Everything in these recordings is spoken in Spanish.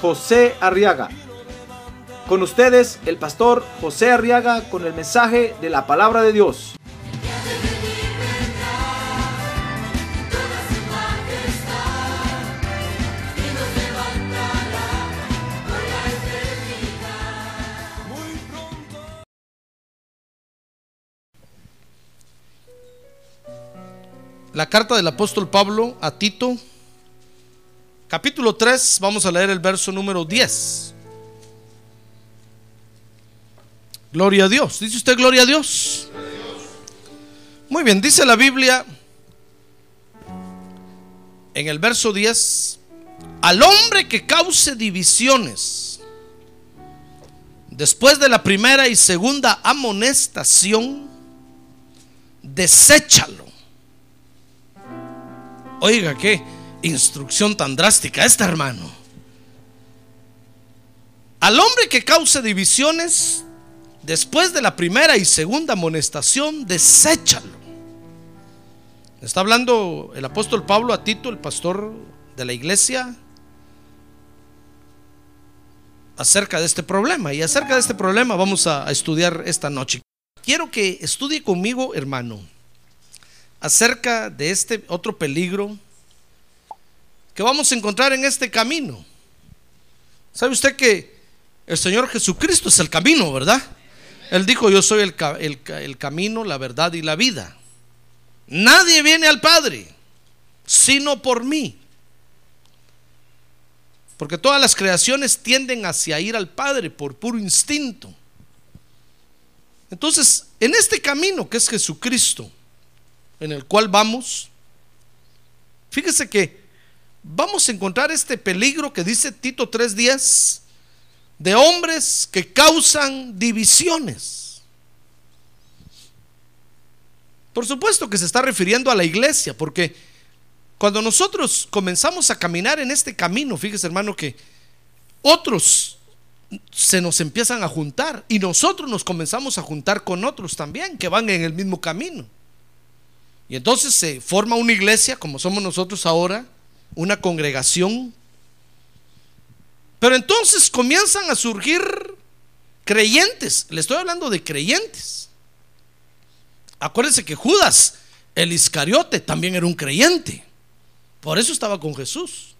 José Arriaga. Con ustedes, el pastor José Arriaga con el mensaje de la palabra de Dios. La carta del apóstol Pablo a Tito, capítulo 3, vamos a leer el verso número 10. Gloria a Dios. ¿Dice usted gloria a Dios? Muy bien, dice la Biblia en el verso 10, al hombre que cause divisiones después de la primera y segunda amonestación, deséchalo Oiga, qué instrucción tan drástica esta, hermano. Al hombre que cause divisiones, después de la primera y segunda amonestación, deséchalo. Está hablando el apóstol Pablo a Tito, el pastor de la iglesia, acerca de este problema. Y acerca de este problema vamos a, estudiar esta noche. Quiero que estudie conmigo, hermano acerca de este otro peligro que vamos a encontrar en este camino. ¿Sabe usted que el Señor Jesucristo es el camino, verdad? Él dijo, yo soy el, el, camino, la verdad y la vida. Nadie viene al Padre sino por mí. Porque todas las creaciones tienden hacia ir al Padre por puro instinto. Entonces, en este camino que es Jesucristo, en el cual vamos, fíjese que vamos a encontrar este peligro que dice Tito 3:10 de hombres que causan divisiones. Por supuesto que se está refiriendo a la iglesia, porque cuando nosotros comenzamos a caminar en este camino, fíjese hermano que otros se nos empiezan a juntar y nosotros nos comenzamos a juntar con otros también que van en el mismo camino. Y entonces se forma una iglesia, como somos nosotros ahora, una congregación. Pero entonces comienzan a surgir creyentes. Le estoy hablando de creyentes. Acuérdense que Judas, el Iscariote, también era un creyente. Por eso estaba con Jesús.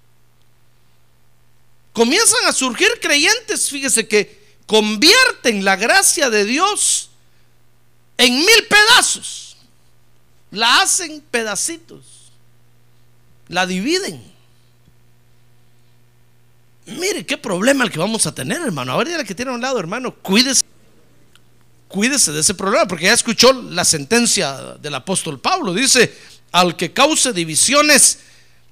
Comienzan a surgir creyentes, fíjese que convierten la gracia de Dios en mil pedazos la hacen pedacitos, la dividen. Mire qué problema el que vamos a tener, hermano. A ver, ya que tiene a un lado, hermano, cuídese. Cuídese de ese problema, porque ya escuchó la sentencia del apóstol Pablo. Dice, al que cause divisiones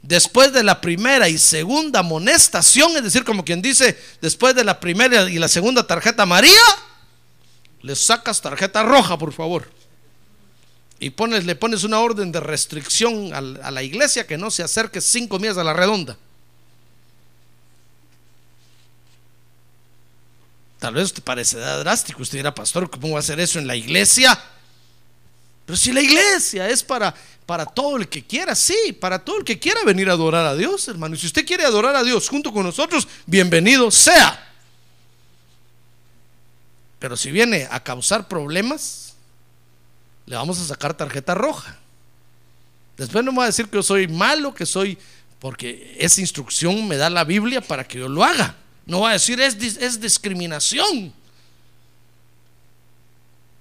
después de la primera y segunda amonestación, es decir, como quien dice, después de la primera y la segunda tarjeta María, le sacas tarjeta roja, por favor y pones, le pones una orden de restricción a la iglesia que no se acerque cinco millas a la redonda. Tal vez te parecerá drástico, usted dirá, pastor, ¿cómo va a hacer eso en la iglesia? Pero si la iglesia es para, para todo el que quiera, sí, para todo el que quiera venir a adorar a Dios, hermano. Y si usted quiere adorar a Dios junto con nosotros, bienvenido sea. Pero si viene a causar problemas, le vamos a sacar tarjeta roja. Después no me va a decir que yo soy malo, que soy, porque esa instrucción me da la Biblia para que yo lo haga. No va a decir es, es discriminación.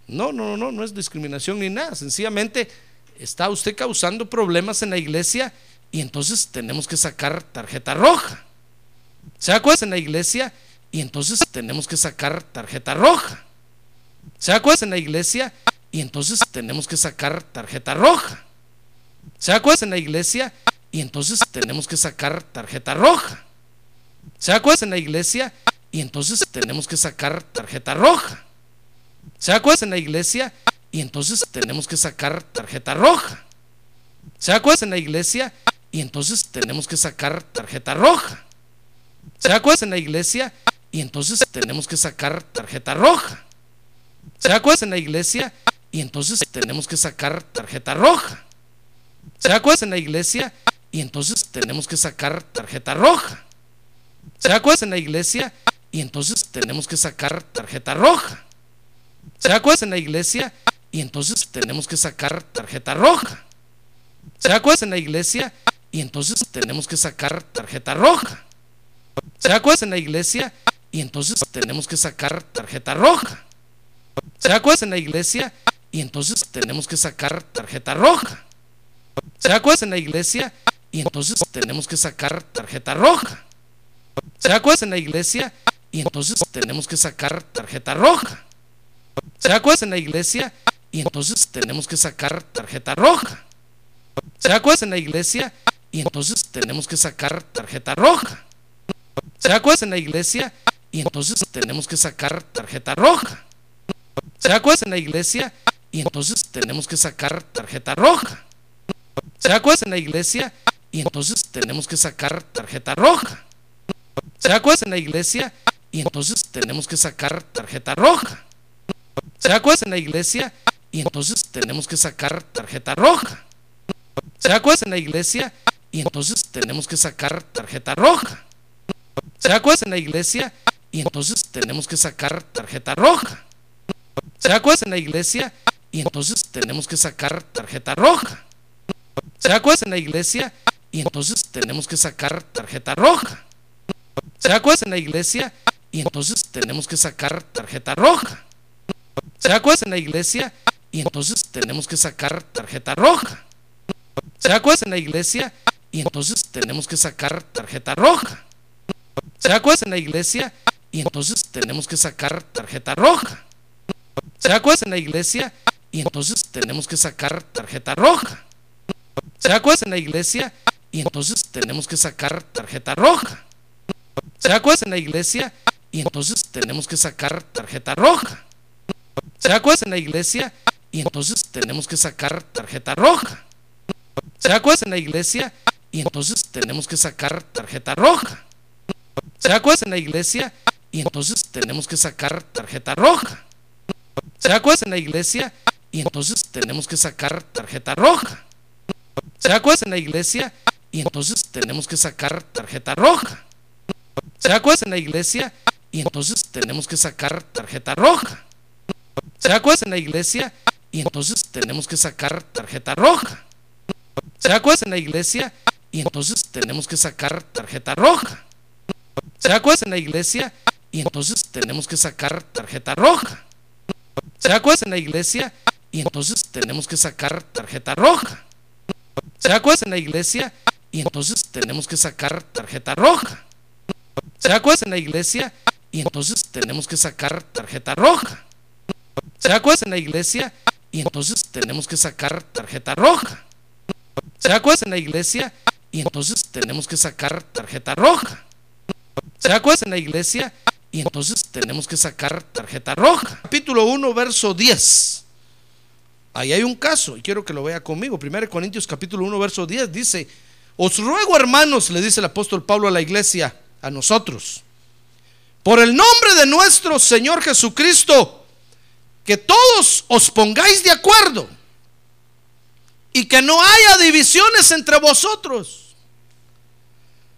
No, no, no, no es discriminación ni nada. Sencillamente está usted causando problemas en la iglesia y entonces tenemos que sacar tarjeta roja. ¿Se acuerda en la iglesia? Y entonces tenemos que sacar tarjeta roja. ¿Se acuerda en la iglesia? Y entonces tenemos que sacar tarjeta roja. ¿Se acuerdan en la iglesia? Y entonces tenemos que sacar tarjeta roja. ¿Se acuerdan en la iglesia? y entonces tenemos que sacar tarjeta roja. ¿Se da cuenta en la iglesia? Y entonces tenemos que sacar tarjeta roja. ¿Se da cuenta en la iglesia? Y entonces tenemos que sacar tarjeta roja. ¿Se da cuenta en la iglesia? Y entonces tenemos que sacar tarjeta roja. ¿Se da cuenta en la iglesia? Y entonces tenemos que sacar tarjeta roja. ¿Se da cuenta en la iglesia? Y entonces tenemos que sacar tarjeta roja. ¿Se da cuenta en la iglesia? Y entonces tenemos que sacar tarjeta roja. ¿Se da cuenta en la iglesia? Y entonces tenemos que sacar tarjeta roja. ¿Se da cuenta en la iglesia? Y entonces tenemos que sacar tarjeta roja. ¿Se da cuenta en la iglesia? Y entonces tenemos que sacar tarjeta roja. ¿Se da cuenta en la iglesia? Y entonces tenemos que sacar tarjeta roja. ¿Se da cuenta en la iglesia? Y entonces tenemos que sacar tarjeta roja. ¿Se da cuenta en la iglesia? Y entonces tenemos que sacar tarjeta roja. ¿Se da cuenta en la iglesia? Y entonces tenemos que sacar tarjeta roja. ¿Se da cuenta en la iglesia? Y entonces tenemos que sacar tarjeta roja. ¿Se da cuenta en la iglesia? Y entonces tenemos que sacar tarjeta roja. ¿Se da cuenta en la iglesia? Y entonces tenemos que sacar tarjeta roja. ¿Se da cuenta en la iglesia? Y entonces tenemos que sacar tarjeta roja. ¿Se da cuenta en la iglesia? Y entonces tenemos que sacar tarjeta roja. ¿Se da cuenta en la iglesia? Y entonces tenemos que sacar tarjeta roja. ¿Se da cuenta en la iglesia? Y entonces tenemos que sacar tarjeta roja. ¿Se da cuenta en la iglesia? Y entonces tenemos que sacar tarjeta roja. ¿Se da cuenta en la iglesia? Y entonces tenemos que sacar tarjeta roja. ¿Se da cuenta en la iglesia? Y entonces tenemos que sacar tarjeta roja. ¿Se da cuenta en la iglesia? Y entonces tenemos que sacar tarjeta roja. ¿Se da cuenta en la iglesia? Y entonces tenemos que sacar tarjeta roja. ¿Se da cuenta en la iglesia? Y entonces tenemos que sacar tarjeta roja. ¿Se da cuenta en la iglesia? Y entonces tenemos que sacar tarjeta roja. ¿Se da cuenta en la iglesia? Y entonces tenemos que sacar tarjeta roja. ¿Se da cuenta en la iglesia? Y entonces tenemos que sacar tarjeta roja. ¿Se da cuenta en la iglesia? Y entonces tenemos que sacar tarjeta roja. ¿Se da cuenta en la iglesia? Y entonces tenemos que sacar tarjeta roja. ¿Se da cuenta en la iglesia? Y entonces tenemos que sacar tarjeta roja. ¿Se da cuenta en la iglesia? Y entonces tenemos que sacar tarjeta roja. ¿Se da cuenta en la iglesia? Y entonces tenemos que sacar tarjeta roja. ¿Se da cuenta en la iglesia? Y entonces tenemos que sacar tarjeta roja. ¿Se da cuenta en la iglesia? Y entonces tenemos que sacar tarjeta roja. ¿Se da cuenta en la iglesia? Y entonces tenemos que sacar tarjeta roja. ¿Se da cuenta en la iglesia? Y entonces tenemos que sacar tarjeta roja. ¿Se da cuenta en la iglesia? Y entonces tenemos que sacar tarjeta roja. ¿Se da cuenta en la iglesia? Y entonces tenemos que sacar tarjeta roja. ¿Se da en la iglesia? Y entonces tenemos que sacar tarjeta roja. ¿Se da en la iglesia? Y entonces tenemos que sacar tarjeta roja. ¿Se da en la iglesia? Y entonces tenemos que sacar tarjeta roja. ¿Se da en la iglesia? Y entonces tenemos que sacar tarjeta roja. ¿Se da en la iglesia? Y entonces tenemos que sacar tarjeta roja. Capítulo 1, verso 10. Ahí hay un caso y quiero que lo vea conmigo. 1 Corintios capítulo 1, verso 10 dice, os ruego hermanos, le dice el apóstol Pablo a la iglesia, a nosotros, por el nombre de nuestro Señor Jesucristo, que todos os pongáis de acuerdo y que no haya divisiones entre vosotros,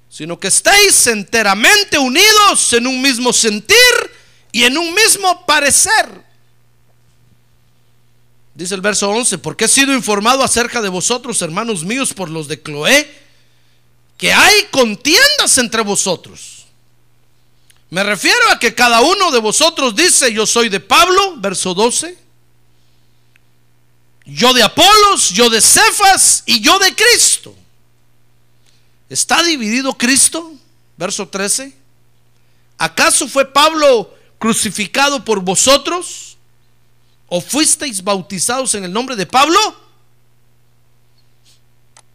sino que estéis enteramente unidos en un mismo sentir y en un mismo parecer. Dice el verso 11, porque he sido informado acerca de vosotros, hermanos míos, por los de Cloé, que hay contiendas entre vosotros. Me refiero a que cada uno de vosotros dice, yo soy de Pablo, verso 12, yo de Apolos, yo de Cefas y yo de Cristo. ¿Está dividido Cristo? Verso 13. ¿Acaso fue Pablo crucificado por vosotros? ¿O fuisteis bautizados en el nombre de Pablo?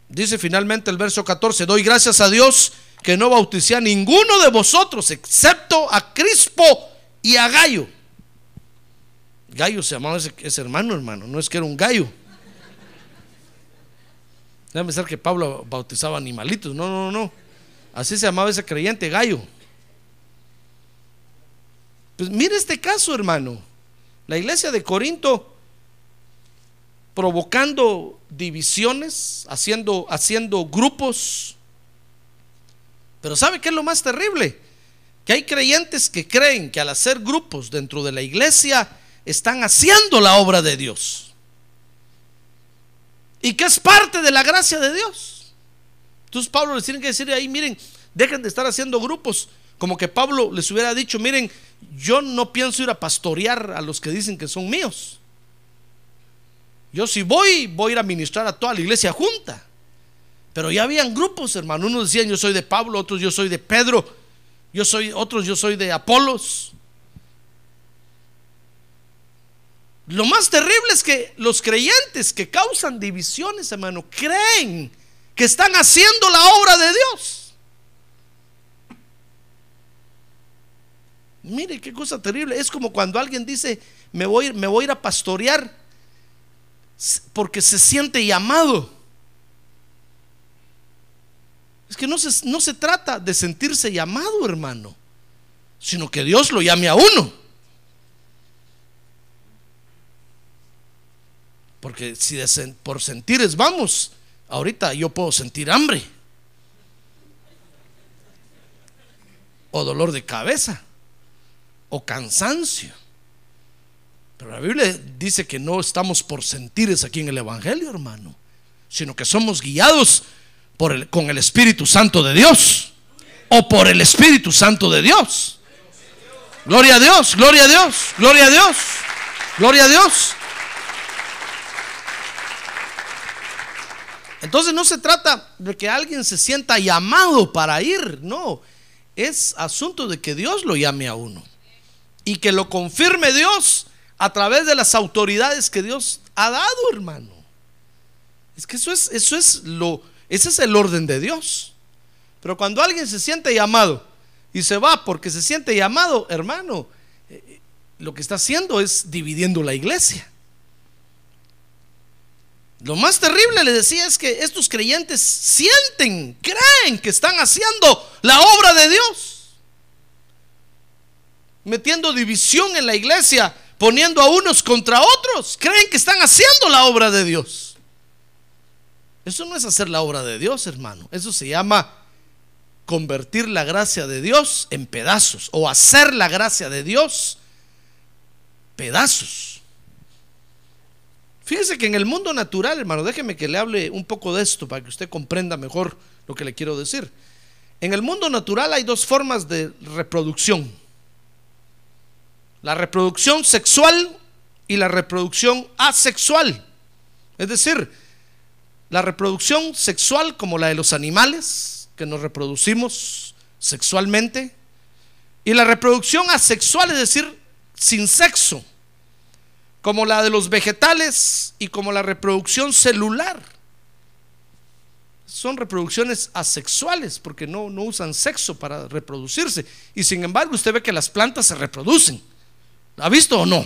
Dice finalmente el verso 14, doy gracias a Dios que no bauticé a ninguno de vosotros, excepto a Crispo y a Gallo. Gallo se llamaba ese, hermano, hermano, no es que era un gallo. Debe pensar que Pablo bautizaba animalitos. No, no, no. Así se llamaba ese creyente, gallo. Pues mire este caso, hermano. La iglesia de Corinto provocando divisiones, haciendo, haciendo grupos. Pero ¿sabe qué es lo más terrible? Que hay creyentes que creen que al hacer grupos dentro de la iglesia están haciendo la obra de Dios y que es parte de la gracia de Dios. Entonces Pablo les tiene que decir ahí, miren, dejen de estar haciendo grupos, como que Pablo les hubiera dicho, miren, yo no pienso ir a pastorear a los que dicen que son míos. Yo si voy, voy a ir a ministrar a toda la iglesia junta. Pero ya habían grupos, hermano. Unos decían yo soy de Pablo, otros yo soy de Pedro, yo soy, otros yo soy de Apolos. Lo más terrible es que los creyentes que causan divisiones, hermano, creen que están haciendo la obra de Dios. Mire qué cosa terrible. Es como cuando alguien dice, me voy, me voy a ir a pastorear porque se siente llamado. Es que no se, no se trata de sentirse llamado, hermano, sino que Dios lo llame a uno. Porque si por sentires vamos, ahorita yo puedo sentir hambre. O dolor de cabeza. O cansancio. Pero la Biblia dice que no estamos por sentires aquí en el Evangelio, hermano. Sino que somos guiados por el, con el Espíritu Santo de Dios. O por el Espíritu Santo de Dios. Gloria a Dios, gloria a Dios, gloria a Dios, gloria a Dios. Entonces no se trata de que alguien se sienta llamado para ir, no. Es asunto de que Dios lo llame a uno. Y que lo confirme Dios a través de las autoridades que Dios ha dado, hermano. Es que eso es, eso es lo, ese es el orden de Dios. Pero cuando alguien se siente llamado y se va porque se siente llamado, hermano, eh, lo que está haciendo es dividiendo la iglesia. Lo más terrible, le decía, es que estos creyentes sienten, creen que están haciendo la obra de Dios. Metiendo división en la iglesia, poniendo a unos contra otros. Creen que están haciendo la obra de Dios. Eso no es hacer la obra de Dios, hermano. Eso se llama convertir la gracia de Dios en pedazos o hacer la gracia de Dios pedazos. Fíjese que en el mundo natural, hermano, déjeme que le hable un poco de esto para que usted comprenda mejor lo que le quiero decir. En el mundo natural hay dos formas de reproducción. La reproducción sexual y la reproducción asexual. Es decir, la reproducción sexual como la de los animales, que nos reproducimos sexualmente, y la reproducción asexual, es decir, sin sexo como la de los vegetales y como la reproducción celular. Son reproducciones asexuales porque no, no usan sexo para reproducirse. Y sin embargo usted ve que las plantas se reproducen. ¿Ha visto o no?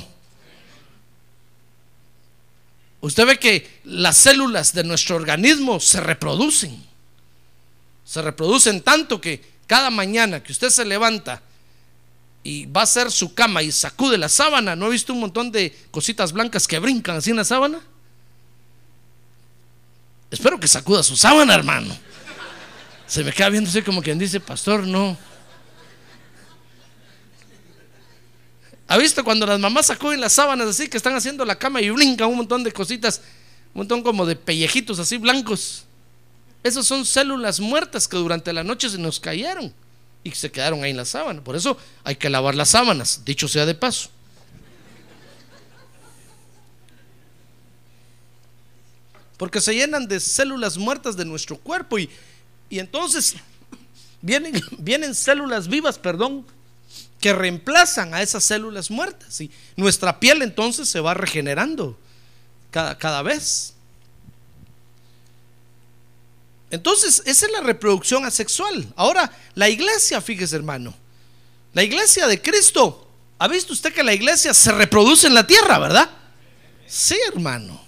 Usted ve que las células de nuestro organismo se reproducen. Se reproducen tanto que cada mañana que usted se levanta y va a hacer su cama y sacude la sábana, ¿no ha visto un montón de cositas blancas que brincan así en la sábana? Espero que sacuda su sábana, hermano. Se me queda viendo así como quien dice, pastor, no. ¿Ha visto cuando las mamás sacuden las sábanas así que están haciendo la cama y brincan un montón de cositas, un montón como de pellejitos así blancos? Esas son células muertas que durante la noche se nos cayeron y se quedaron ahí en la sábana. Por eso hay que lavar las sábanas, dicho sea de paso. Porque se llenan de células muertas de nuestro cuerpo y, y entonces vienen, vienen células vivas, perdón, que reemplazan a esas células muertas. Y nuestra piel entonces se va regenerando cada, cada vez. Entonces, esa es la reproducción asexual. Ahora, la iglesia, fíjese hermano, la iglesia de Cristo, ¿ha visto usted que la iglesia se reproduce en la tierra, verdad? Sí, hermano.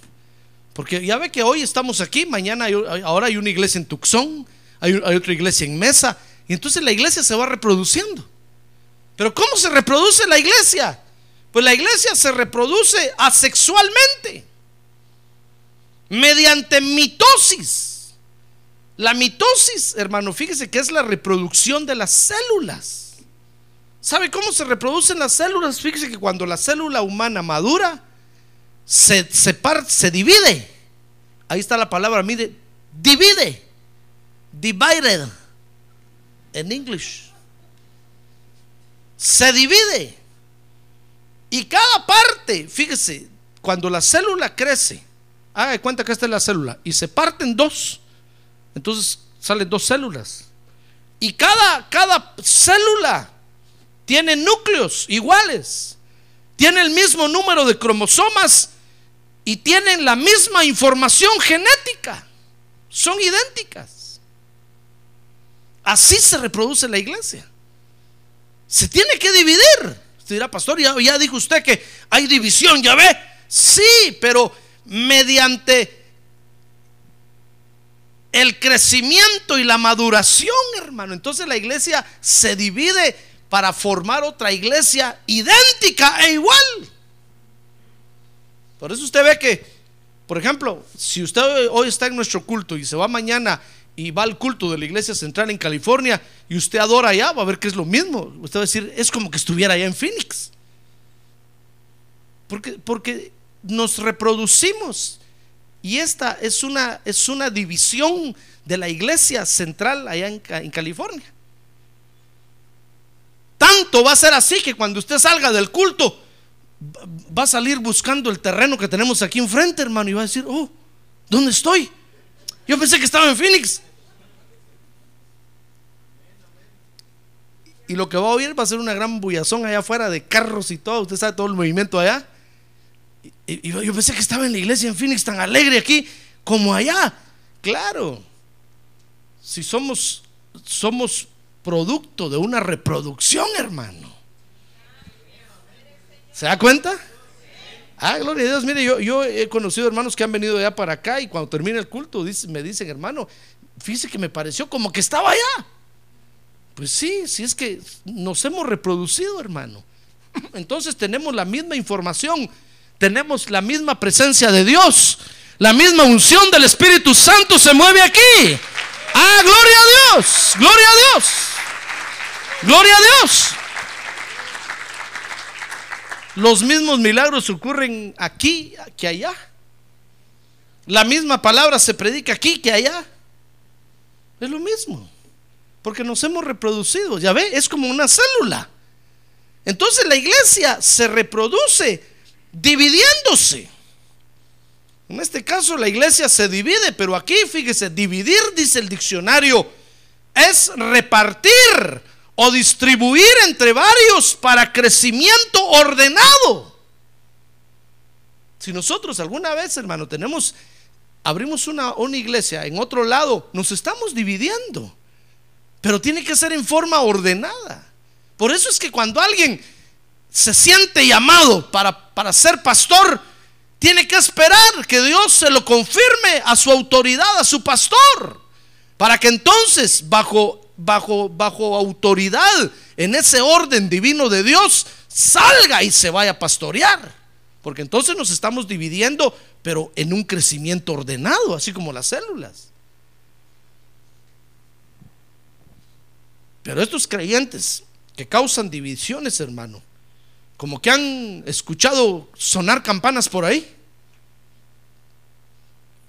Porque ya ve que hoy estamos aquí, mañana hay- ahora hay una iglesia en Tucson, hay, hay otra iglesia en Mesa, y entonces la iglesia se va reproduciendo. Pero ¿cómo se reproduce la iglesia? Pues la iglesia se reproduce asexualmente, mediante mitosis. La mitosis, hermano, fíjese que es la reproducción de las células. ¿Sabe cómo se reproducen las células? Fíjese que cuando la célula humana madura, se, se, par- se divide. Ahí está la palabra, mire, divide. Divided. En English. Se divide. Y cada parte, fíjese, cuando la célula crece, haga de cuenta que esta es la célula, y se parte en dos, entonces salen dos células. Y cada, cada célula tiene núcleos iguales, tiene el mismo número de cromosomas y tienen la misma información genética. Son idénticas. Así se reproduce la iglesia. Se tiene que dividir. Usted dirá, pastor, ya, ya dijo usted que hay división, ya ve. Sí, pero mediante el crecimiento y la maduración, hermano. Entonces la iglesia se divide para formar otra iglesia idéntica e igual. Por eso usted ve que, por ejemplo, si usted hoy está en nuestro culto y se va mañana y va al culto de la iglesia central en California y usted adora allá, va a ver que es lo mismo. Usted va a decir, es como que estuviera allá en Phoenix. Porque, porque nos reproducimos. Y esta es una, es una división de la iglesia central allá en, en California. Tanto va a ser así que cuando usted salga del culto, va a salir buscando el terreno que tenemos aquí enfrente, hermano, y va a decir, oh, ¿dónde estoy? Yo pensé que estaba en Phoenix. Y lo que va a oír va a ser una gran bullazón allá afuera de carros y todo. Usted sabe todo el movimiento allá. Y, yo pensé que estaba en la iglesia en Phoenix tan alegre aquí como allá. Claro. Si somos somos producto de una reproducción, hermano. ¿Se da cuenta? Ah, gloria a Dios. Mire, yo, yo he conocido hermanos que han venido allá para acá y cuando termina el culto me dicen, hermano, fíjese que me pareció como que estaba allá. Pues sí, sí es que nos hemos reproducido, hermano. Entonces tenemos la misma información, tenemos la misma presencia de Dios, la misma unción del Espíritu Santo se mueve aquí. Ah, gloria a Dios, gloria a Dios, gloria a Dios. Los mismos milagros ocurren aquí que allá. La misma palabra se predica aquí que allá. Es lo mismo. Porque nos hemos reproducido. Ya ve, es como una célula. Entonces la iglesia se reproduce dividiéndose. En este caso la iglesia se divide, pero aquí fíjese, dividir, dice el diccionario, es repartir o distribuir entre varios para crecimiento ordenado. Si nosotros alguna vez, hermano, tenemos, abrimos una, una iglesia en otro lado, nos estamos dividiendo, pero tiene que ser en forma ordenada. Por eso es que cuando alguien se siente llamado para, para ser pastor, tiene que esperar que Dios se lo confirme a su autoridad, a su pastor, para que entonces bajo bajo bajo autoridad en ese orden divino de Dios salga y se vaya a pastorear, porque entonces nos estamos dividiendo, pero en un crecimiento ordenado, así como las células. Pero estos creyentes que causan divisiones, hermano, como que han escuchado sonar campanas por ahí.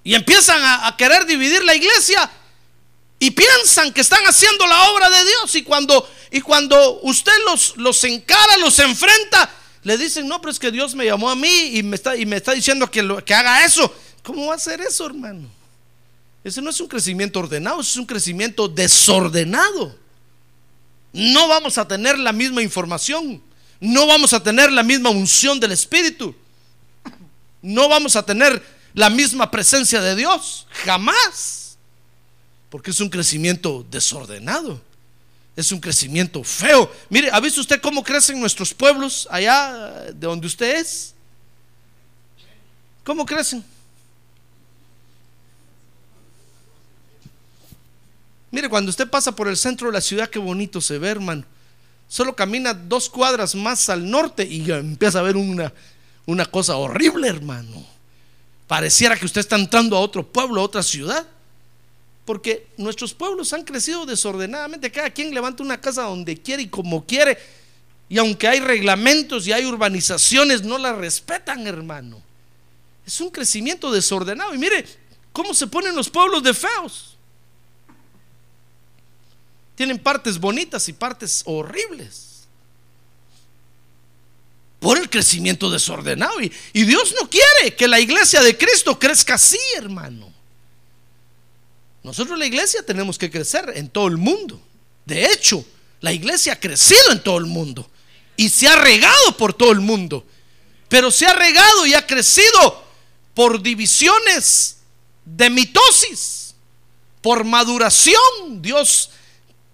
Y empiezan a, querer dividir la iglesia y piensan que están haciendo la obra de Dios. Y cuando, y cuando usted los, los encara, los enfrenta, le dicen, no, pero es que Dios me llamó a mí y me está, y me está diciendo que, lo, que haga eso. ¿Cómo va a hacer eso, hermano? Ese no es un crecimiento ordenado, es un crecimiento desordenado. No vamos a tener la misma información no vamos a tener la misma unción del Espíritu. No vamos a tener la misma presencia de Dios. Jamás. Porque es un crecimiento desordenado. Es un crecimiento feo. Mire, ¿ha visto usted cómo crecen nuestros pueblos allá de donde usted es? ¿Cómo crecen? Mire, cuando usted pasa por el centro de la ciudad, qué bonito se ve, hermano. Solo camina dos cuadras más al norte y empieza a ver una, una cosa horrible, hermano. Pareciera que usted está entrando a otro pueblo, a otra ciudad. Porque nuestros pueblos han crecido desordenadamente. Cada quien levanta una casa donde quiere y como quiere. Y aunque hay reglamentos y hay urbanizaciones, no la respetan, hermano. Es un crecimiento desordenado. Y mire cómo se ponen los pueblos de feos. Tienen partes bonitas y partes horribles. Por el crecimiento desordenado. Y, Dios no quiere que la iglesia de Cristo crezca así, hermano. Nosotros la iglesia tenemos que crecer en todo el mundo. De hecho, la iglesia ha crecido en todo el mundo y se ha regado por todo el mundo. Pero se ha regado y ha crecido por divisiones de mitosis, por maduración. Dios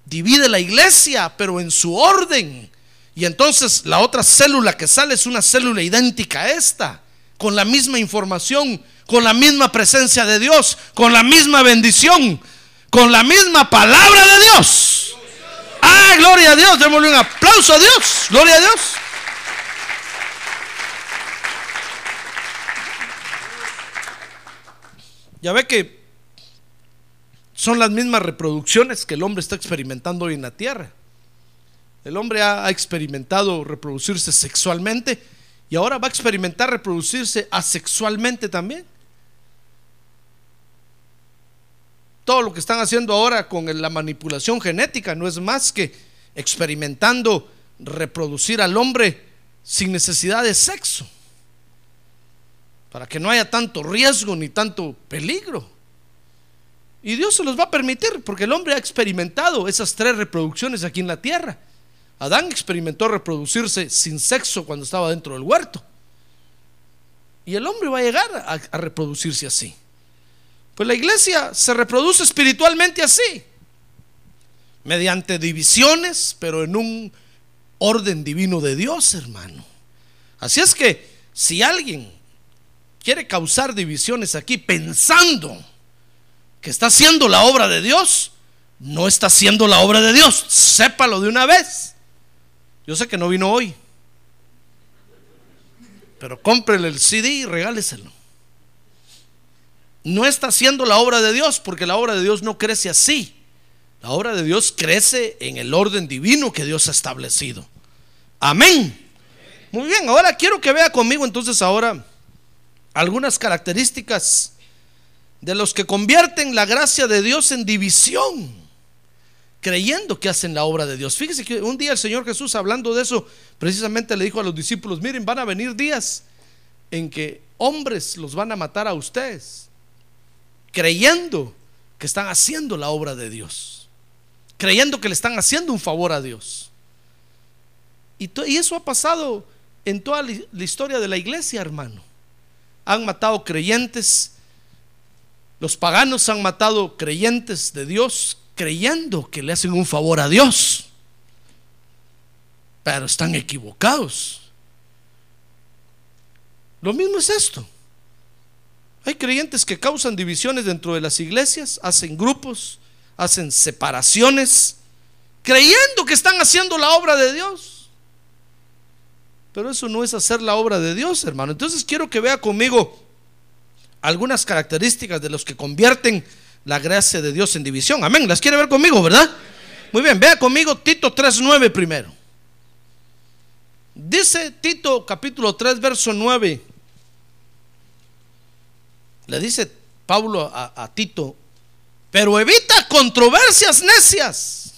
divide la iglesia, pero en su orden. Y entonces la otra célula que sale es una célula idéntica a esta, con la misma información, con la misma presencia de Dios, con la misma bendición, con la misma palabra de Dios. Ah, gloria a Dios, démosle un aplauso a Dios, gloria a Dios. Ya ve que son las mismas reproducciones que el hombre está experimentando hoy en la tierra. El hombre ha, experimentado reproducirse sexualmente y ahora va a experimentar reproducirse asexualmente también. Todo lo que están haciendo ahora con la manipulación genética no es más que experimentando reproducir al hombre sin necesidad de sexo, para que no haya tanto riesgo ni tanto peligro. Y Dios se los va a permitir porque el hombre ha experimentado esas tres reproducciones aquí en la tierra. Adán experimentó reproducirse sin sexo cuando estaba dentro del huerto. Y el hombre va a llegar a, reproducirse así. Pues la iglesia se reproduce espiritualmente así. Mediante divisiones, pero en un orden divino de Dios, hermano. Así es que si alguien quiere causar divisiones aquí pensando que está haciendo la obra de Dios, no está haciendo la obra de Dios. Sépalo de una vez. Yo sé que no vino hoy, pero cómprele el CD y regáleselo. No está haciendo la obra de Dios porque la obra de Dios no crece así. La obra de Dios crece en el orden divino que Dios ha establecido. Amén. Muy bien, ahora quiero que vea conmigo entonces ahora algunas características de los que convierten la gracia de Dios en división, creyendo que hacen la obra de Dios. Fíjese que un día el Señor Jesús hablando de eso, precisamente le dijo a los discípulos, miren, van a venir días en que hombres los van a matar a ustedes, creyendo que están haciendo la obra de Dios, creyendo que le están haciendo un favor a Dios. Y, y eso ha pasado en toda la historia de la iglesia, hermano. Han matado creyentes los paganos han matado creyentes de Dios creyendo que le hacen un favor a Dios. Pero están equivocados. Lo mismo es esto. Hay creyentes que causan divisiones dentro de las iglesias, hacen grupos, hacen separaciones, creyendo que están haciendo la obra de Dios. Pero eso no es hacer la obra de Dios, hermano. Entonces quiero que vea conmigo algunas características de los que convierten la gracia de Dios en división. Amén. ¿Las quiere ver conmigo, verdad? Muy bien, vea conmigo Tito 3.9 primero. Dice Tito capítulo 3, verso 9. Le dice Pablo a, a Tito, pero evita controversias necias,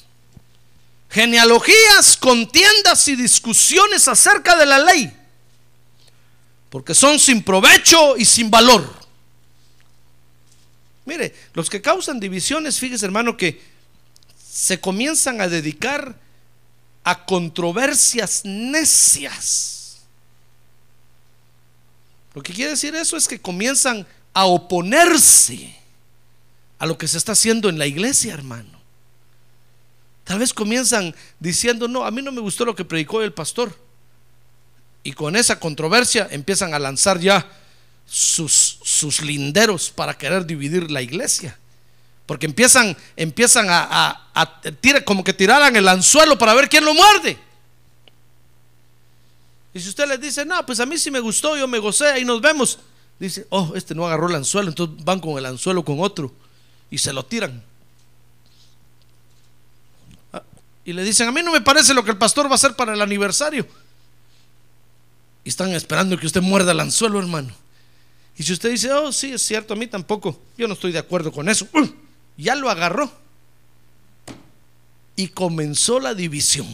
genealogías, contiendas y discusiones acerca de la ley, porque son sin provecho y sin valor Mire, los que causan divisiones, fíjese hermano, que se comienzan a dedicar a controversias necias. Lo que quiere decir eso es que comienzan a oponerse a lo que se está haciendo en la iglesia, hermano. Tal vez comienzan diciendo, no, a mí no me gustó lo que predicó el pastor. Y con esa controversia empiezan a lanzar ya sus, sus linderos para querer dividir la iglesia. Porque empiezan, empiezan a, como que tiraran el anzuelo para ver quién lo muerde. Y si usted les dice, no, pues a mí sí me gustó, yo me gocé, y nos vemos. Dice, oh, este no agarró el anzuelo, entonces van con el anzuelo con otro y se lo tiran. Ah, y le dicen, a mí no me parece lo que el pastor va a hacer para el aniversario. Y están esperando que usted muerda el anzuelo, hermano. Y si usted dice, oh, sí, es cierto, a mí tampoco, yo no estoy de acuerdo con eso, ya lo agarró. Y comenzó la división.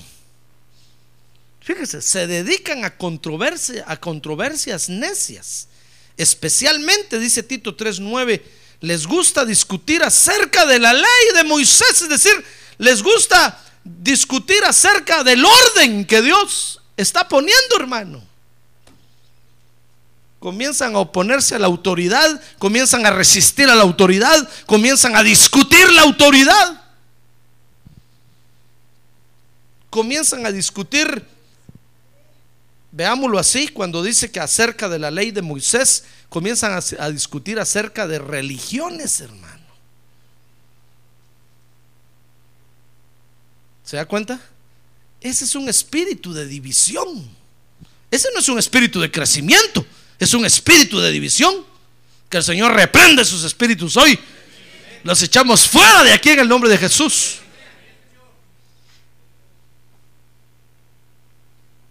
Fíjese, se dedican a, controversia, a controversias necias. Especialmente, dice Tito 3.9, les gusta discutir acerca de la ley de Moisés, es decir, les gusta discutir acerca del orden que Dios está poniendo, hermano. Comienzan a oponerse a la autoridad, comienzan a resistir a la autoridad, comienzan a discutir la autoridad. Comienzan a discutir, veámoslo así, cuando dice que acerca de la ley de Moisés, comienzan a, discutir acerca de religiones, hermano. ¿Se da cuenta? Ese es un espíritu de división. Ese no es un espíritu de crecimiento, es un espíritu de división. Que el Señor reprende sus espíritus hoy. Los echamos fuera de aquí en el nombre de Jesús.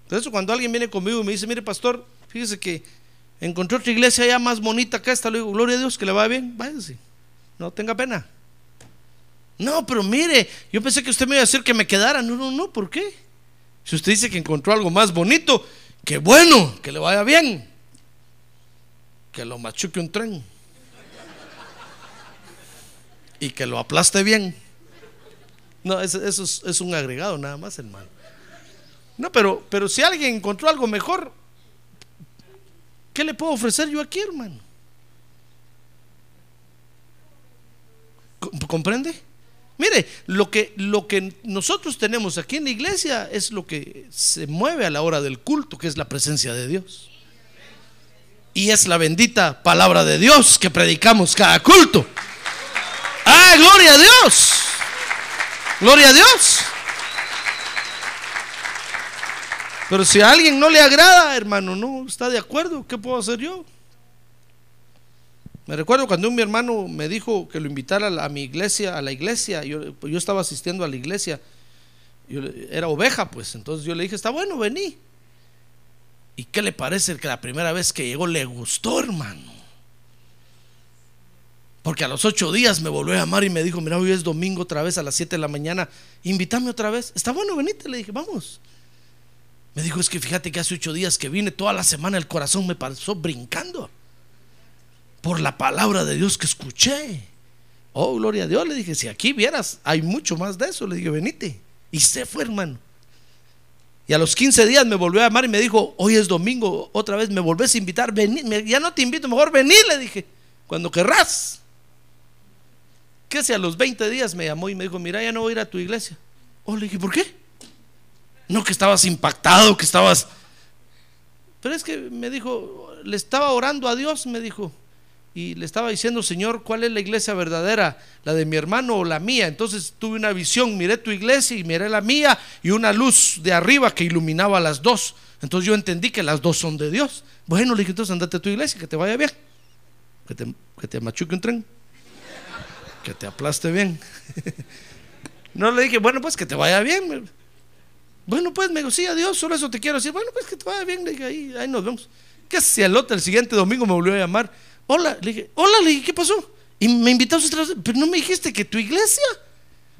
Por eso cuando alguien viene conmigo y me dice, mire pastor, fíjese que encontré otra iglesia ya más bonita que esta. Le digo, gloria a Dios, que le va bien, váyase. No tenga pena. No, pero mire, yo pensé que usted me iba a decir que me quedara. No, no, no, ¿por qué? Si usted dice que encontró algo más bonito, que bueno, que le vaya bien. Que lo machuque un tren. Y que lo aplaste bien. No, eso, es, es, un agregado nada más, hermano. No, pero, pero si alguien encontró algo mejor, ¿Qué le puedo ofrecer yo aquí, hermano? ¿Comprende? Mire, lo que, lo que nosotros tenemos aquí en la iglesia es lo que se mueve a la hora del culto, que es la presencia de Dios. Y es la bendita palabra de Dios que predicamos cada culto. ¡Ah, gloria a Dios! ¡Gloria a Dios! Pero si a alguien no le agrada, hermano, no está de acuerdo, ¿qué puedo hacer yo? Me recuerdo cuando un mi hermano me dijo que lo invitara a, mi iglesia, a la iglesia, yo, yo estaba asistiendo a la iglesia, yo, era oveja, pues, entonces yo le dije, está bueno, vení. ¿Y qué le parece que la primera vez que llegó le gustó, hermano? Porque a los ocho días me volvió a llamar y me dijo, mira, hoy es domingo otra vez a las siete de la mañana, invítame otra vez. Está bueno, venite, le dije, vamos. Me dijo, es que fíjate que hace ocho días que vine, toda la semana el corazón me pasó brincando por la palabra de Dios que escuché. Oh, gloria a Dios, le dije, si aquí vieras, hay mucho más de eso. Le dije, venite. Y se fue, hermano. Y a los 15 días me volvió a llamar y me dijo, hoy es domingo, otra vez me volvés a invitar, vení, ya no te invito, mejor vení, le dije, cuando querrás. Que si a los 20 días me llamó y me dijo, mira, ya no voy a ir a tu iglesia. Oh, le dije, ¿por qué? No que estabas impactado, que estabas... Pero es que me dijo, le estaba orando a Dios, me dijo, y le estaba diciendo, Señor, ¿cuál es la iglesia verdadera? ¿La de mi hermano o la mía? Entonces tuve una visión, miré tu iglesia y miré la mía y una luz de arriba que iluminaba las dos. Entonces yo entendí que las dos son de Dios. Bueno, le dije, entonces andate a tu iglesia, que te vaya bien. Que te, que te machuque un tren. Que te aplaste bien. No le dije, bueno, pues que te vaya bien. Bueno, pues me dijo, sí, adiós, solo eso te quiero decir. Bueno, pues que te vaya bien, le dije, ahí, ahí nos vemos. ¿Qué si el otro el siguiente domingo me volvió a llamar? Hola, le dije, hola, le dije, ¿qué pasó? Y me invitaste otra vez, pero no me dijiste que tu iglesia.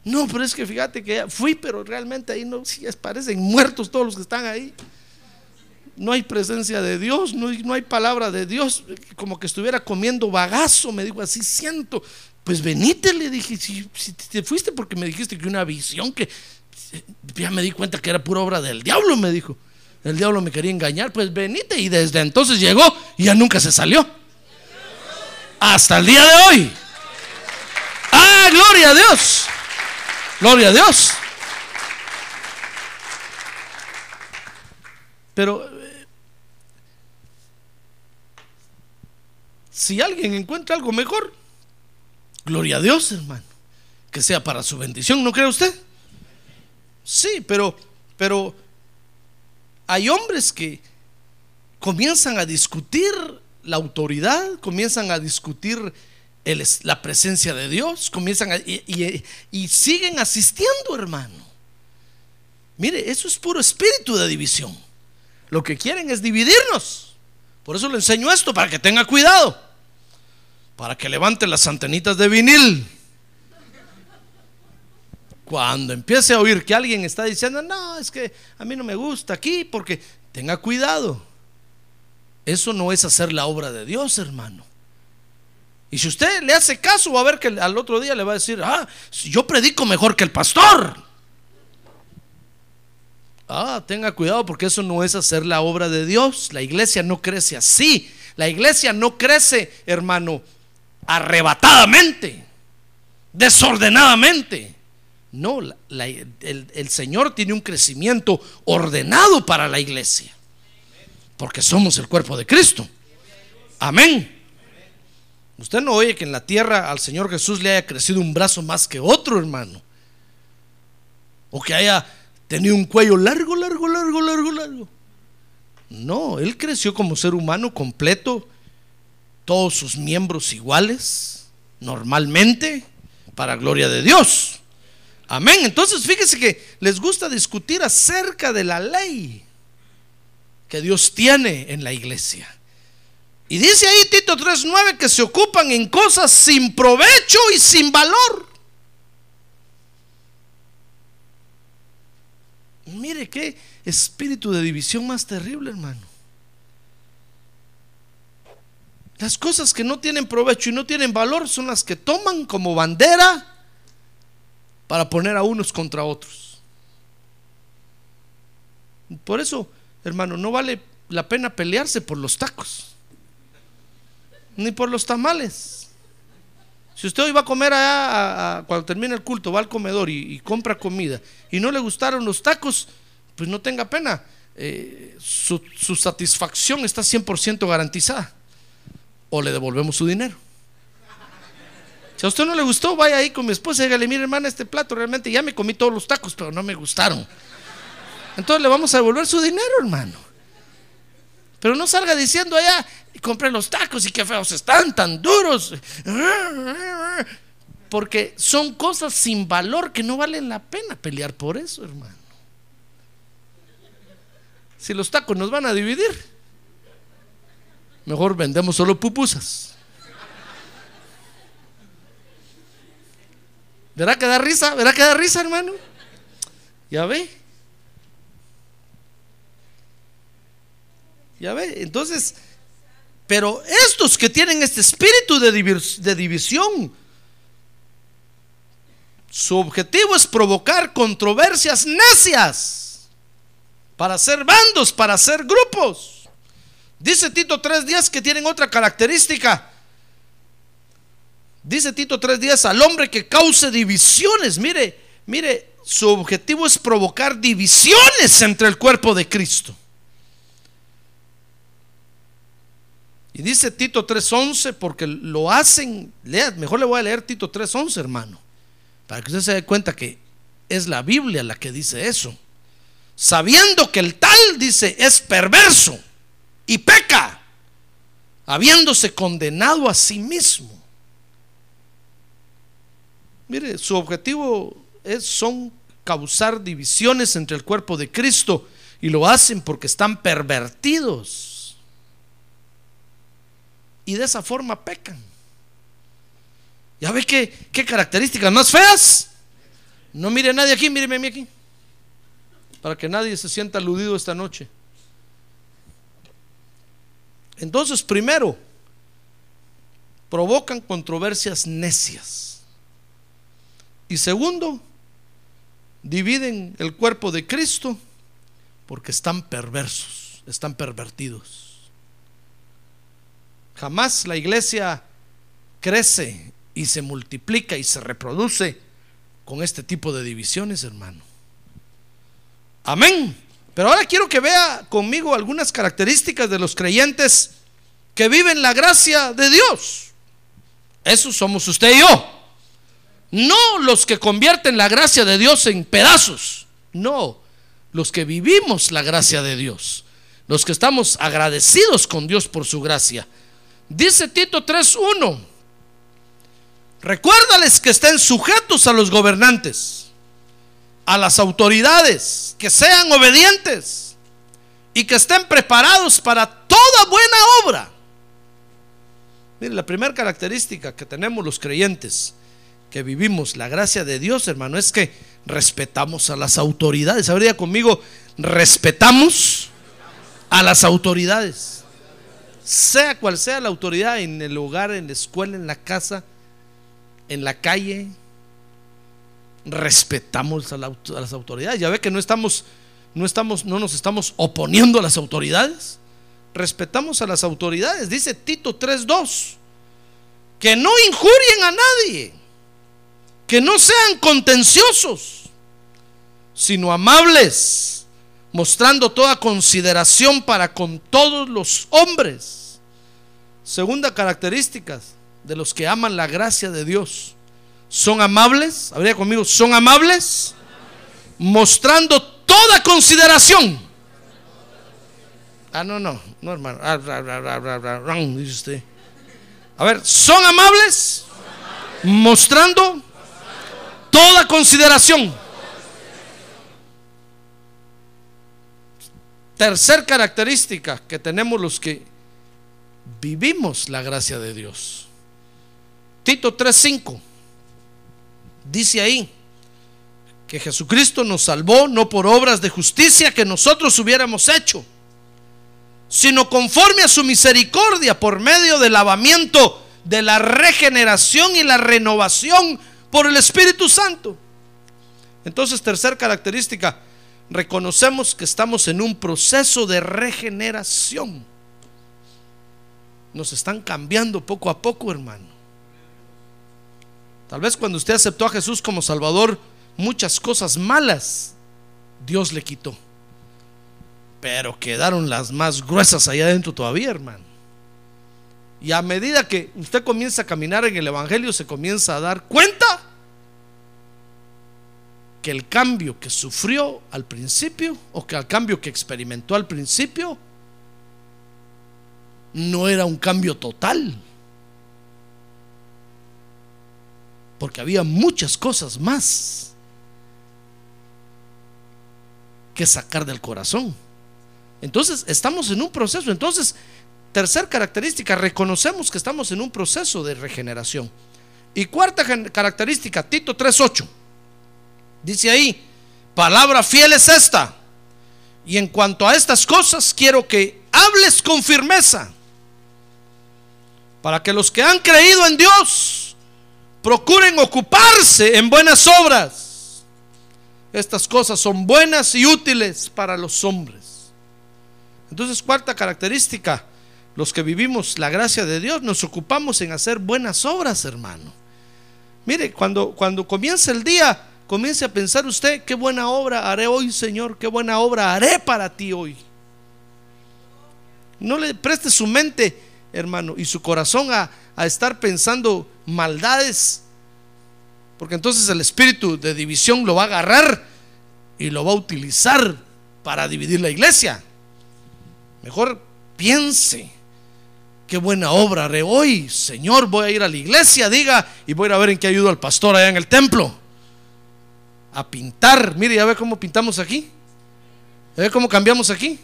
No, pero es que fíjate que fui, pero realmente ahí no, sí, parecen muertos todos los que están ahí. No hay presencia de Dios, no, no hay palabra de Dios, como que estuviera comiendo bagazo, me dijo, así siento. Pues venite, le dije, si, si te fuiste porque me dijiste que una visión que ya me di cuenta que era pura obra del diablo, me dijo. El diablo me quería engañar, pues venite. Y desde entonces llegó y ya nunca se salió. Hasta el día de hoy. gloria a Dios. Gloria a Dios. Pero eh, si alguien encuentra algo mejor, gloria a Dios, hermano. Que sea para su bendición, ¿no cree usted? Sí, pero, pero hay hombres que comienzan a discutir la autoridad, comienzan a discutir la presencia de Dios, comienzan y siguen asistiendo, hermano. Mire, eso es puro espíritu de división. Lo que quieren es dividirnos. Por eso le enseño esto, para que tenga cuidado. Para que levante las antenitas de vinil. Cuando empiece a oír que alguien está diciendo, no, es que a mí no me gusta aquí, porque tenga cuidado. Eso no es hacer la obra de Dios, hermano. Y si usted le hace caso, va a ver que al otro día le va a decir, ah, yo predico mejor que el pastor. Ah, tenga cuidado porque eso no es hacer la obra de Dios. La iglesia no crece así. La iglesia no crece, hermano, arrebatadamente, desordenadamente. No, el, Señor tiene un crecimiento ordenado para la iglesia. Porque somos el cuerpo de Cristo. Amén. Usted no oye que en la tierra al Señor Jesús le haya crecido un brazo más que otro, hermano. O que haya tenía un cuello largo, largo, largo, largo, largo. No, él creció como ser humano completo, todos sus miembros iguales, normalmente, para gloria de Dios. Amén. Entonces fíjese que les gusta discutir acerca de la ley que Dios tiene en la iglesia. Y dice ahí Tito 3.9 que se ocupan en cosas sin provecho y sin valor. Mire qué espíritu de división más terrible, hermano. Las cosas que no tienen provecho y no tienen valor son las que toman como bandera para poner a unos contra otros. Por eso, hermano, no vale la pena pelearse por los tacos, ni por los tamales. Si usted hoy va a comer allá, cuando termine el culto, va al comedor y, compra comida y no le gustaron los tacos, pues no tenga pena. Eh, su, satisfacción está 100% garantizada. O le devolvemos su dinero. Si a usted no le gustó, vaya ahí con mi esposa y dígale, mire hermana, este plato realmente ya me comí todos los tacos, pero no me gustaron. Entonces le vamos a devolver su dinero, hermano. Pero no salga diciendo allá, compré los tacos y qué feos están, tan duros. Porque son cosas sin valor que no valen la pena pelear por eso, hermano. Si los tacos nos van a dividir, mejor vendemos solo pupusas. ¿Verá que da risa? ¿Verá que da risa, hermano? Ya ve. Ya ve, entonces, pero estos que tienen este espíritu de, división, su objetivo es provocar controversias necias para hacer bandos, para hacer grupos. Dice Tito tres días que tienen otra característica. Dice Tito tres días al hombre que cause divisiones. Mire, mire, su objetivo es provocar divisiones entre el cuerpo de Cristo. Y dice Tito 3.11 porque lo hacen, lea, mejor le voy a leer Tito 3.11 hermano, para que usted se dé cuenta que es la Biblia la que dice eso. Sabiendo que el tal, dice, es perverso y peca, habiéndose condenado a sí mismo. Mire, su objetivo es, son causar divisiones entre el cuerpo de Cristo y lo hacen porque están pervertidos y de esa forma pecan. ¿Ya ve qué, qué características más feas? No mire a nadie aquí, míreme a mí aquí. Para que nadie se sienta aludido esta noche. Entonces, primero, provocan controversias necias. Y segundo, dividen el cuerpo de Cristo porque están perversos, están pervertidos. Jamás la iglesia crece y se multiplica y se reproduce con este tipo de divisiones, hermano. Amén. Pero ahora quiero que vea conmigo algunas características de los creyentes que viven la gracia de Dios. Esos somos usted y yo. No los que convierten la gracia de Dios en pedazos. No, los que vivimos la gracia de Dios. Los que estamos agradecidos con Dios por su gracia. Dice Tito 3.1. Recuérdales que estén sujetos a los gobernantes, a las autoridades, que sean obedientes y que estén preparados para toda buena obra. Mire, la primera característica que tenemos los creyentes que vivimos la gracia de Dios, hermano, es que respetamos a las autoridades. Habría conmigo, respetamos a las autoridades. Sea cual sea la autoridad en el hogar, en la escuela, en la casa, en la calle, respetamos a, las autoridades. Ya ve que no estamos, no estamos, no nos estamos oponiendo a las autoridades. Respetamos a las autoridades. Dice Tito 3:2 que no injurien a nadie, que no sean contenciosos, sino amables, mostrando toda consideración para con todos los hombres. Segunda característica de los que aman la gracia de Dios. Son amables, habría conmigo, son amables, mostrando toda consideración. Ah, no, no, no, hermano. Dice usted. A ver, son amables, mostrando toda consideración. Tercer característica que tenemos los que vivimos la gracia de Dios. Tito 3:5 dice ahí que Jesucristo nos salvó no por obras de justicia que nosotros hubiéramos hecho sino conforme a su misericordia por medio del lavamiento de la regeneración y la renovación por el Espíritu Santo. Entonces, tercera característica, reconocemos que estamos en un proceso de regeneración. Nos están cambiando poco a poco, hermano. Tal vez cuando usted aceptó a Jesús como Salvador, muchas cosas malas Dios le quitó. Pero quedaron las más gruesas allá adentro todavía, hermano. Y a medida que usted comienza a caminar en el Evangelio, se comienza a dar cuenta que el cambio que sufrió al principio, o que el cambio que experimentó al principio, no era un cambio total. Porque había muchas cosas más que sacar del corazón. Entonces, estamos en un proceso. Entonces, tercer característica, reconocemos que estamos en un proceso de regeneración. Y cuarta característica, Tito 3.8. Dice ahí, palabra fiel es esta. Y en cuanto a estas cosas, quiero que hables con firmeza. Para que los que han creído en Dios procuren ocuparse en buenas obras. Estas cosas son buenas y útiles para los hombres. Entonces, cuarta característica, los que vivimos la gracia de Dios nos ocupamos en hacer buenas obras, hermano. Mire, cuando, cuando comienza el día, comience a pensar usted, qué buena obra haré hoy, Señor, qué buena obra haré para ti hoy. No le preste su mente, hermano, y su corazón a, a estar pensando maldades, porque entonces el espíritu de división lo va a agarrar y lo va a utilizar para dividir la iglesia. Mejor piense. Qué buena obra haré hoy. Señor, voy a ir a la iglesia, diga, y voy a ir a ver en qué ayudo al pastor allá en el templo. A pintar. Mire, ya ve cómo pintamos aquí. Ya ve cómo cambiamos aquí.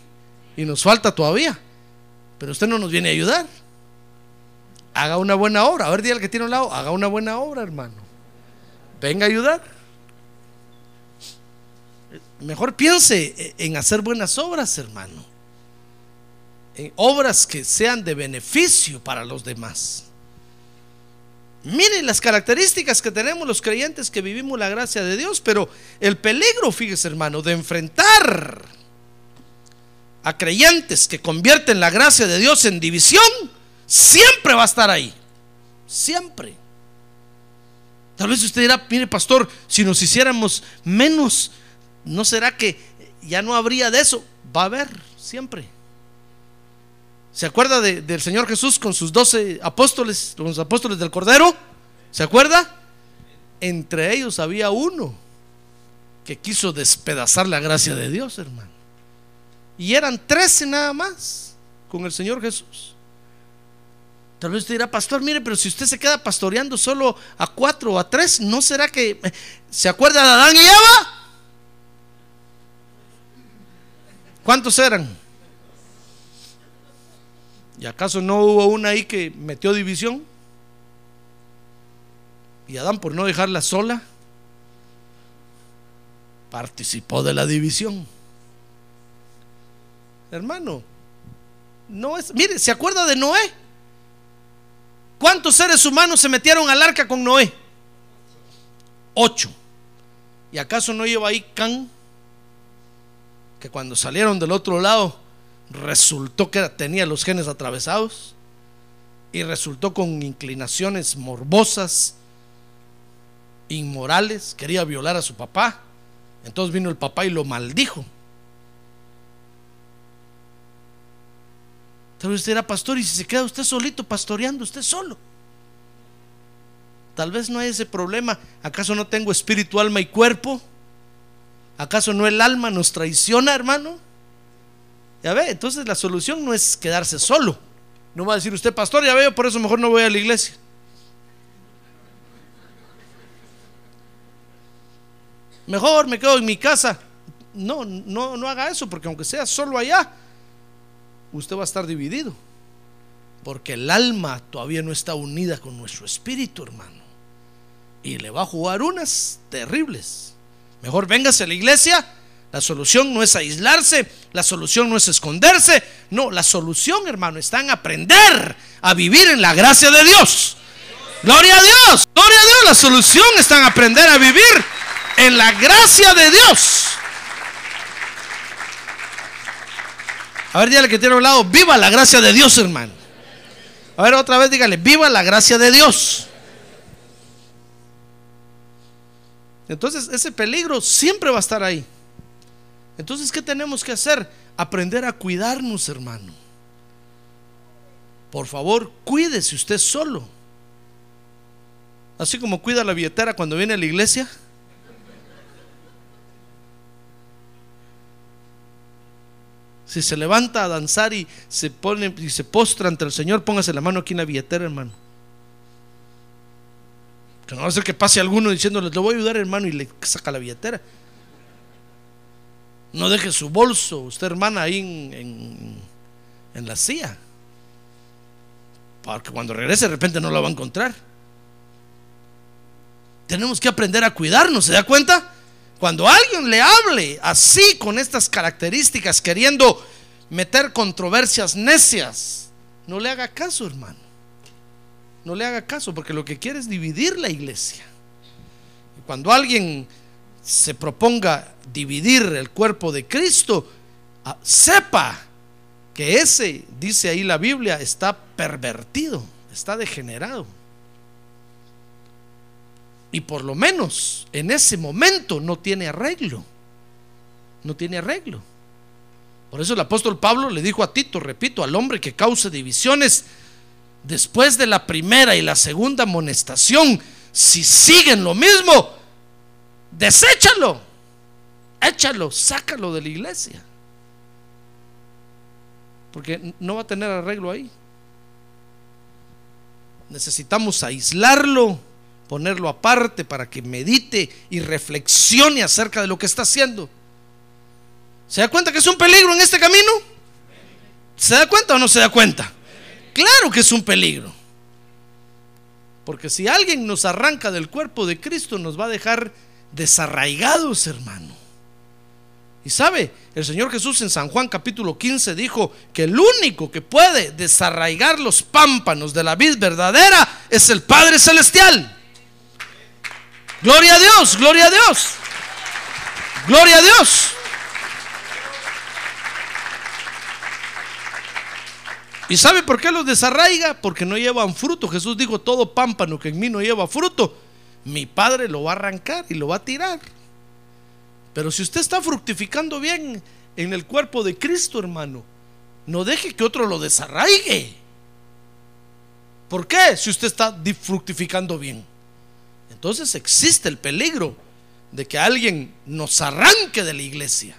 Y nos falta todavía. Pero usted no nos viene a ayudar. Haga una buena obra. A ver, dígale que tiene un lado. Haga una buena obra, hermano. Venga a ayudar. Mejor piense en hacer buenas obras, hermano obras que sean de beneficio para los demás. Miren las características que tenemos los creyentes que vivimos la gracia de Dios, pero el peligro, fíjese hermano, de enfrentar a creyentes que convierten la gracia de Dios en división, siempre va a estar ahí. Siempre. Tal vez usted dirá, mire pastor, si nos hiciéramos menos, ¿no será que ya no habría de eso? Va a haber siempre. ¿Se acuerda de- del Señor Jesús con sus doce apóstoles, los apóstoles del Cordero? ¿Se acuerda? Entre ellos había uno que quiso despedazar la gracia de Dios, hermano. Y eran trece nada más con el Señor Jesús. Tal vez usted dirá, pastor, mire, pero si usted se queda pastoreando solo a cuatro o a tres, ¿no será que eh, se acuerda de Adán y Eva? ¿Cuántos eran? ¿Y acaso no hubo una ahí que metió división? Y Adán, por no dejarla sola, participó de la división. Hermano, no es. Mire, ¿se acuerda de Noé? ¿Cuántos seres humanos se metieron al arca con Noé? Ocho. ¿Y acaso no lleva ahí Can? Que cuando salieron del otro lado resultó que tenía los genes atravesados y resultó con inclinaciones morbosas, inmorales, quería violar a su papá. Entonces vino el papá y lo maldijo. Tal vez usted era pastor y si se queda usted solito pastoreando, usted solo. Tal vez no hay ese problema. ¿Acaso no tengo espíritu, alma y cuerpo? ¿Acaso no el alma nos traiciona, hermano? Ya ve, entonces la solución no es quedarse solo. No va a decir usted, pastor, ya veo, por eso mejor no voy a la iglesia. Mejor me quedo en mi casa. No, no, no haga eso, porque aunque sea solo allá, usted va a estar dividido. Porque el alma todavía no está unida con nuestro espíritu, hermano. Y le va a jugar unas terribles. Mejor véngase a la iglesia. La solución no es aislarse, la solución no es esconderse. No, la solución, hermano, está en aprender a vivir en la gracia de Dios. Gloria a Dios, gloria a Dios. La solución está en aprender a vivir en la gracia de Dios. A ver, dígale que tiene a un lado, viva la gracia de Dios, hermano. A ver, otra vez dígale, viva la gracia de Dios. Entonces, ese peligro siempre va a estar ahí. Entonces, ¿qué tenemos que hacer? Aprender a cuidarnos, hermano. Por favor, cuídese usted solo. Así como cuida la billetera cuando viene a la iglesia. Si se levanta a danzar y se pone y se postra ante el Señor, póngase la mano aquí en la billetera, hermano. Que no va a ser que pase alguno diciéndole, le voy a ayudar, hermano, y le saca la billetera. No deje su bolso, usted, hermana, ahí en, en, la silla. Porque cuando regrese, de repente no la va a encontrar. Tenemos que aprender a cuidarnos, ¿se da cuenta? Cuando alguien le hable así, con estas características, queriendo meter controversias necias, no le haga caso, hermano. No le haga caso, porque lo que quiere es dividir la iglesia. Cuando alguien se proponga dividir el cuerpo de Cristo, ah, sepa que ese, dice ahí la Biblia, está pervertido, está degenerado. Y por lo menos en ese momento no tiene arreglo. No tiene arreglo. Por eso el apóstol Pablo le dijo a Tito, repito, al hombre que cause divisiones después de la primera y la segunda amonestación, si siguen lo mismo, deséchalo, échalo, sácalo de la iglesia. Porque no va a tener arreglo ahí. Necesitamos aislarlo, ponerlo aparte para que medite y reflexione acerca de lo que está haciendo. ¿Se da cuenta que es un peligro en este camino? ¿Se da cuenta o no se da cuenta? Claro que es un peligro. Porque si alguien nos arranca del cuerpo de Cristo, nos va a dejar desarraigados, hermano. Y sabe, el Señor Jesús en San Juan capítulo 15 dijo que el único que puede desarraigar los pámpanos de la vid verdadera es el Padre Celestial. Gloria a Dios, gloria a Dios. Gloria a Dios. ¿Y sabe por qué los desarraiga? Porque no llevan fruto. Jesús dijo, todo pámpano que en mí no lleva fruto, mi padre lo va a arrancar y lo va a tirar. Pero si usted está fructificando bien en el cuerpo de Cristo, hermano, no deje que otro lo desarraigue. ¿Por qué? Si usted está fructificando bien. Entonces existe el peligro de que alguien nos arranque de la iglesia,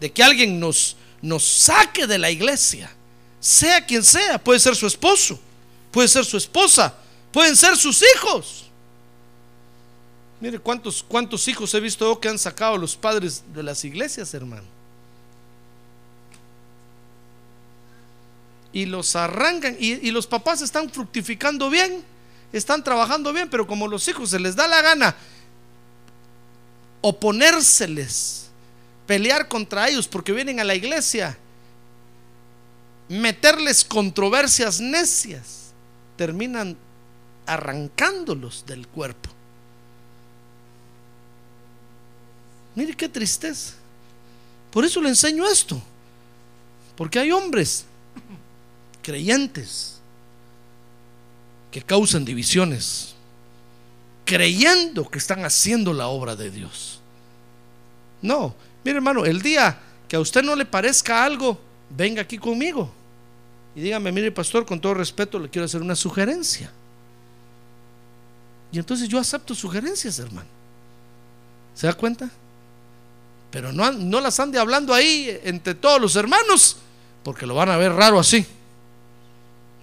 de que alguien nos, nos saque de la iglesia, sea quien sea, puede ser su esposo, puede ser su esposa, pueden ser sus hijos. Mire cuántos, cuántos hijos he visto que han sacado los padres de las iglesias, hermano. Y los arrancan y, y los papás están fructificando bien, están trabajando bien, pero como los hijos se les da la gana oponérseles, pelear contra ellos porque vienen a la iglesia, meterles controversias necias, terminan arrancándolos del cuerpo. Mire qué tristeza. Por eso le enseño esto. Porque hay hombres creyentes que causan divisiones, creyendo que están haciendo la obra de Dios. No, mire hermano, el día que a usted no le parezca algo, venga aquí conmigo y dígame, mire pastor, con todo respeto le quiero hacer una sugerencia. Y entonces yo acepto sugerencias, hermano. ¿Se da cuenta? Pero no, no las ande hablando ahí entre todos los hermanos, porque lo van a ver raro así.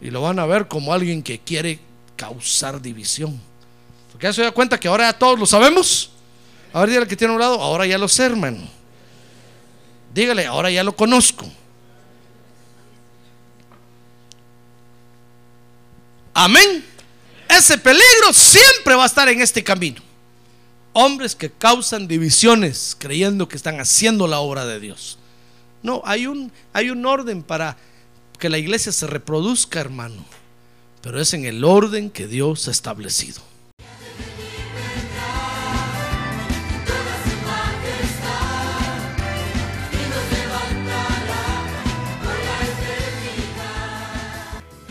Y lo van a ver como alguien que quiere causar división. Porque ya se da cuenta que ahora ya todos lo sabemos. A ver, dígale que tiene un lado, ahora ya lo sé, hermano. Dígale, ahora ya lo conozco. Amén. Ese peligro siempre va a estar en este camino. Hombres que causan divisiones creyendo que están haciendo la obra de Dios. No, hay un, hay un orden para que la iglesia se reproduzca, hermano. Pero es en el orden que Dios ha establecido.